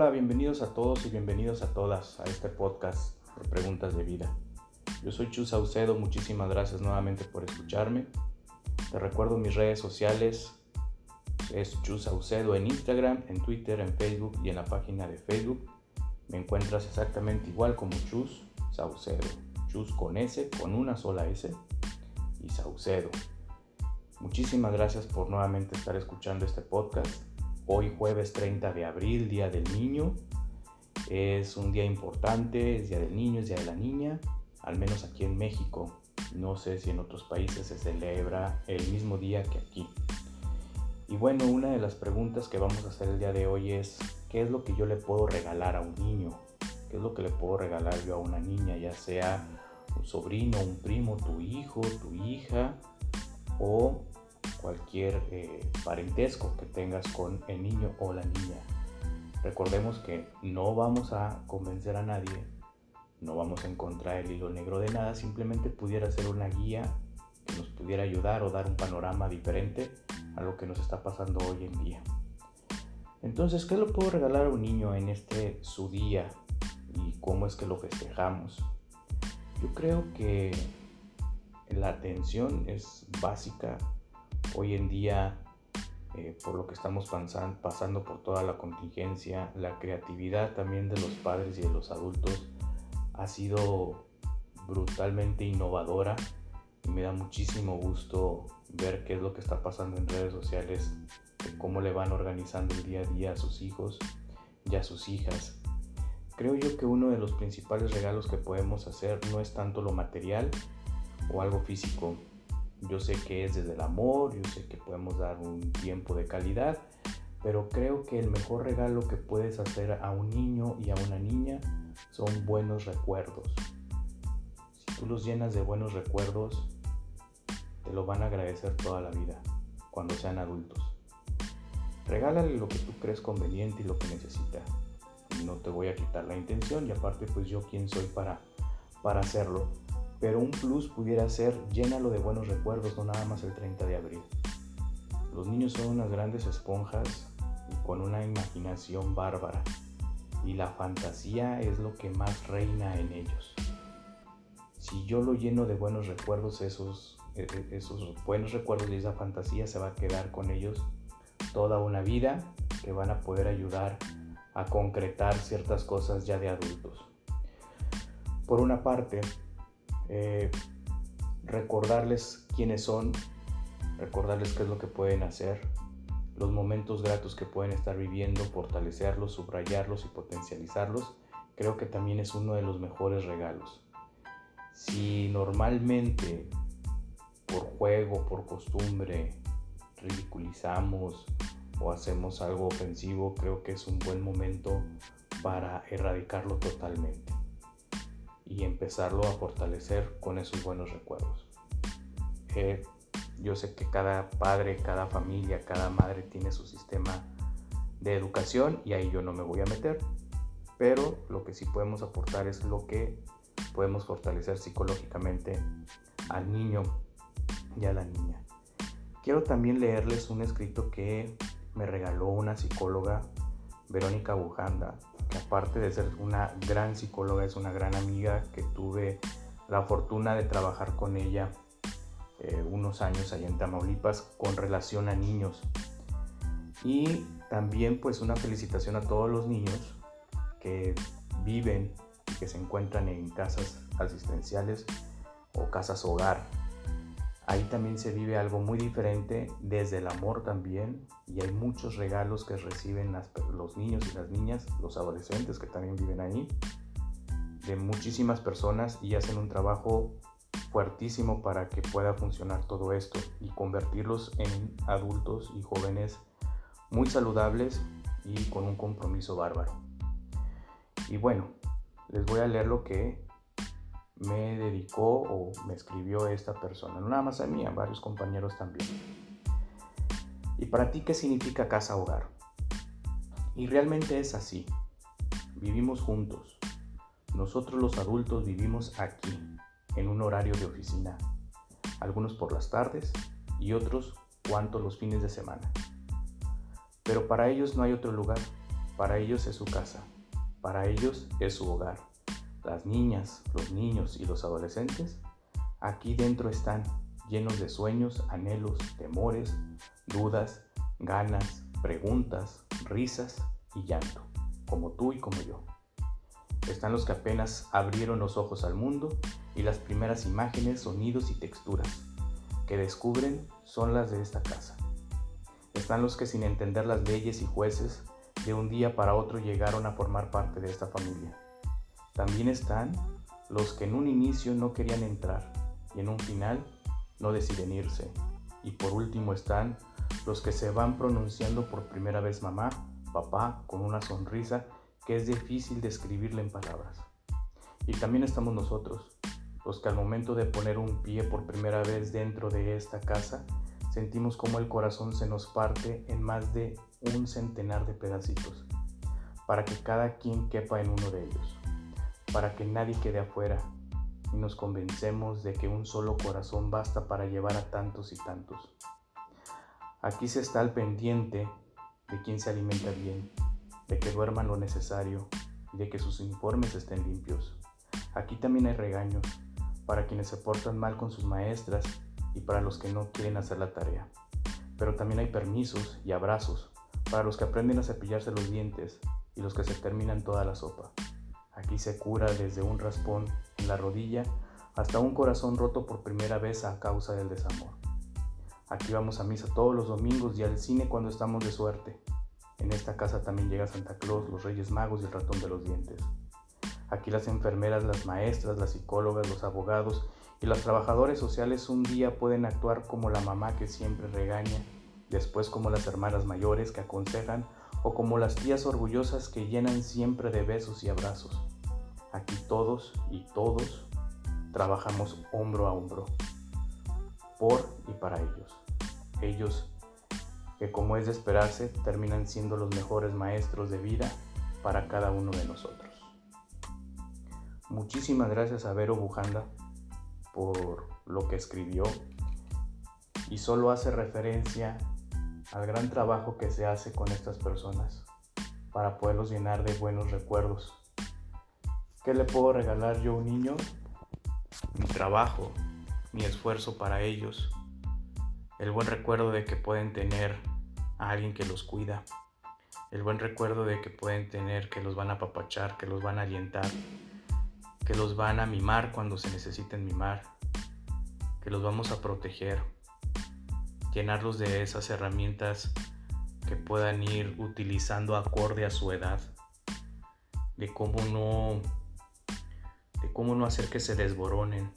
Hola, bienvenidos a todos y bienvenidos a todas a este podcast de preguntas de vida. Yo soy Chu Saucedo, muchísimas gracias nuevamente por escucharme. Te recuerdo mis redes sociales, es Chu Saucedo en Instagram, en Twitter, en Facebook y en la página de Facebook. Me encuentras exactamente igual como Chus Saucedo. Chus con S, con una sola S y Saucedo. Muchísimas gracias por nuevamente estar escuchando este podcast. Hoy jueves 30 de abril, Día del Niño. Es un día importante, es Día del Niño, es Día de la Niña, al menos aquí en México. No sé si en otros países se celebra el mismo día que aquí. Y bueno, una de las preguntas que vamos a hacer el día de hoy es, ¿qué es lo que yo le puedo regalar a un niño? ¿Qué es lo que le puedo regalar yo a una niña? Ya sea un sobrino, un primo, tu hijo, tu hija o cualquier eh, parentesco que tengas con el niño o la niña. Recordemos que no vamos a convencer a nadie, no vamos a encontrar el hilo negro de nada, simplemente pudiera ser una guía que nos pudiera ayudar o dar un panorama diferente a lo que nos está pasando hoy en día. Entonces, ¿qué le puedo regalar a un niño en este su día y cómo es que lo festejamos? Yo creo que la atención es básica hoy en día, eh, por lo que estamos pasando por toda la contingencia, la creatividad también de los padres y de los adultos ha sido brutalmente innovadora y me da muchísimo gusto ver qué es lo que está pasando en redes sociales, cómo le van organizando el día a día a sus hijos y a sus hijas. Creo yo que uno de los principales regalos que podemos hacer no es tanto lo material o algo físico, yo sé que es desde el amor, yo sé que podemos dar un tiempo de calidad, pero creo que el mejor regalo que puedes hacer a un niño y a una niña son buenos recuerdos. Si tú los llenas de buenos recuerdos, te lo van a agradecer toda la vida cuando sean adultos. Regálale lo que tú crees conveniente y lo que necesita. No te voy a quitar la intención y aparte pues yo quién soy para, para hacerlo pero un plus pudiera ser llénalo de buenos recuerdos, no nada más el 30 de abril. Los niños son unas grandes esponjas con una imaginación bárbara y la fantasía es lo que más reina en ellos. Si yo lo lleno de buenos recuerdos, esos, e, e, esos buenos recuerdos y esa fantasía se va a quedar con ellos toda una vida que van a poder ayudar a concretar ciertas cosas ya de adultos. Por una parte, eh, recordarles quiénes son, recordarles qué es lo que pueden hacer, los momentos gratos que pueden estar viviendo, fortalecerlos, subrayarlos y potencializarlos, creo que también es uno de los mejores regalos. Si normalmente por juego, por costumbre, ridiculizamos o hacemos algo ofensivo, creo que es un buen momento para erradicarlo totalmente y empezarlo a fortalecer con esos buenos recuerdos. Eh, yo sé que cada padre, cada familia, cada madre tiene su sistema de educación y ahí yo no me voy a meter, pero lo que sí podemos aportar es lo que podemos fortalecer psicológicamente al niño y a la niña. Quiero también leerles un escrito que me regaló una psicóloga, Verónica Bujanda, que aparte de ser una gran psicóloga, es una gran amiga que tuve la fortuna de trabajar con ella eh, unos años allá en Tamaulipas con relación a niños. Y también pues una felicitación a todos los niños que viven y que se encuentran en casas asistenciales o casas hogar Ahí también se vive algo muy diferente desde el amor también y hay muchos regalos que reciben los niños y las niñas, los adolescentes que también viven ahí, de muchísimas personas y hacen un trabajo fuertísimo para que pueda funcionar todo esto y convertirlos en adultos y jóvenes muy saludables y con un compromiso bárbaro. Y bueno, les voy a leer lo que me dedicó o me escribió esta persona. No nada más a mí, a varios compañeros también. ¿Y para ti qué significa casa hogar? Y realmente es así. Vivimos juntos. Nosotros los adultos vivimos aquí, en un horario de oficina. Algunos por las tardes y otros cuanto los fines de semana. Pero para ellos no hay otro lugar. Para ellos es su casa, para ellos es su hogar. Las niñas, los niños y los adolescentes aquí dentro están llenos de sueños, anhelos, temores, dudas, ganas, preguntas, risas y llanto, como tú y como yo. Están los que apenas abrieron los ojos al mundo y las primeras imágenes, sonidos y texturas que descubren son las de esta casa. Están los que sin entender las leyes y jueces de un día para otro llegaron a formar parte de esta familia. También están los que en un inicio no querían entrar y en un final no deciden irse. Y por último están los que se van pronunciando por primera vez mamá, papá, con una sonrisa que es difícil describirle en palabras. Y también estamos nosotros, los que al momento de poner un pie por primera vez dentro de esta casa, sentimos como el corazón se nos parte en más de un centenar de pedacitos, para que cada quien quepa en uno de ellos, para que nadie quede afuera, y nos convencemos de que un solo corazón basta para llevar a tantos y tantos. Aquí se está al pendiente de quien se alimenta bien, de que duerman lo necesario y de que sus informes estén limpios. Aquí también hay regaños para quienes se portan mal con sus maestras y para los que no quieren hacer la tarea. Pero también hay permisos y abrazos para los que aprenden a cepillarse los dientes y los que se terminan toda la sopa. Aquí se cura desde un raspón en la rodilla hasta un corazón roto por primera vez a causa del desamor. Aquí vamos a misa todos los domingos y al cine cuando estamos de suerte. En esta casa también llega Santa Claus, los Reyes Magos y el ratón de los dientes. Aquí las enfermeras, las maestras, las psicólogas, los abogados y los trabajadores sociales un día pueden actuar como la mamá que siempre regaña, después como las hermanas mayores que aconsejan o como las tías orgullosas que llenan siempre de besos y abrazos. Aquí todos y todos trabajamos hombro a hombro, por y para ellos. Ellos que como es de esperarse terminan siendo los mejores maestros de vida para cada uno de nosotros. Muchísimas gracias a Vero Bujanda por lo que escribió y solo hace referencia al gran trabajo que se hace con estas personas para poderlos llenar de buenos recuerdos. ¿Qué le puedo regalar yo a un niño? Mi trabajo, mi esfuerzo para ellos, el buen recuerdo de que pueden tener a alguien que los cuida, el buen recuerdo de que pueden tener que los van a apapachar, que los van a alientar, que los van a mimar cuando se necesiten mimar, que los vamos a proteger, llenarlos de esas herramientas que puedan ir utilizando acorde a su edad, de cómo no, de cómo no hacer que se desboronen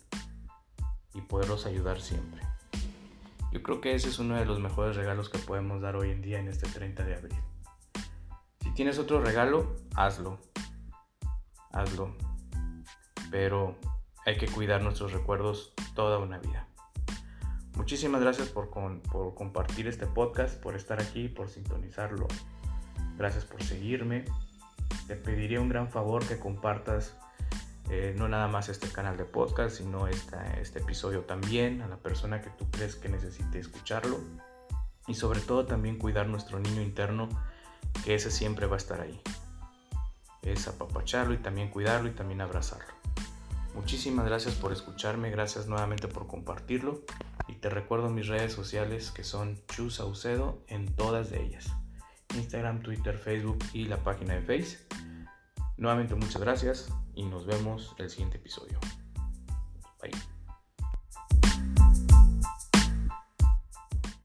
y poderlos ayudar siempre. Yo creo que ese es uno de los mejores regalos que podemos dar hoy en día en este 30 de abril. Si tienes otro regalo, hazlo. Hazlo. Pero hay que cuidar nuestros recuerdos toda una vida. Muchísimas gracias por, compartir este podcast, por estar aquí, por sintonizarlo. Gracias por seguirme. Te pediría un gran favor que compartas eh, no nada más este canal de podcast, sino este episodio también a la persona que tú crees que necesite escucharlo. Y sobre todo también cuidar nuestro niño interno, que ese siempre va a estar ahí. Es apapacharlo y también cuidarlo y también abrazarlo. Muchísimas gracias por escucharme, gracias nuevamente por compartirlo y te recuerdo mis redes sociales que son Chu Saucedo en todas de ellas. Instagram, Twitter, Facebook y la página de Face. Nuevamente muchas gracias y nos vemos el siguiente episodio.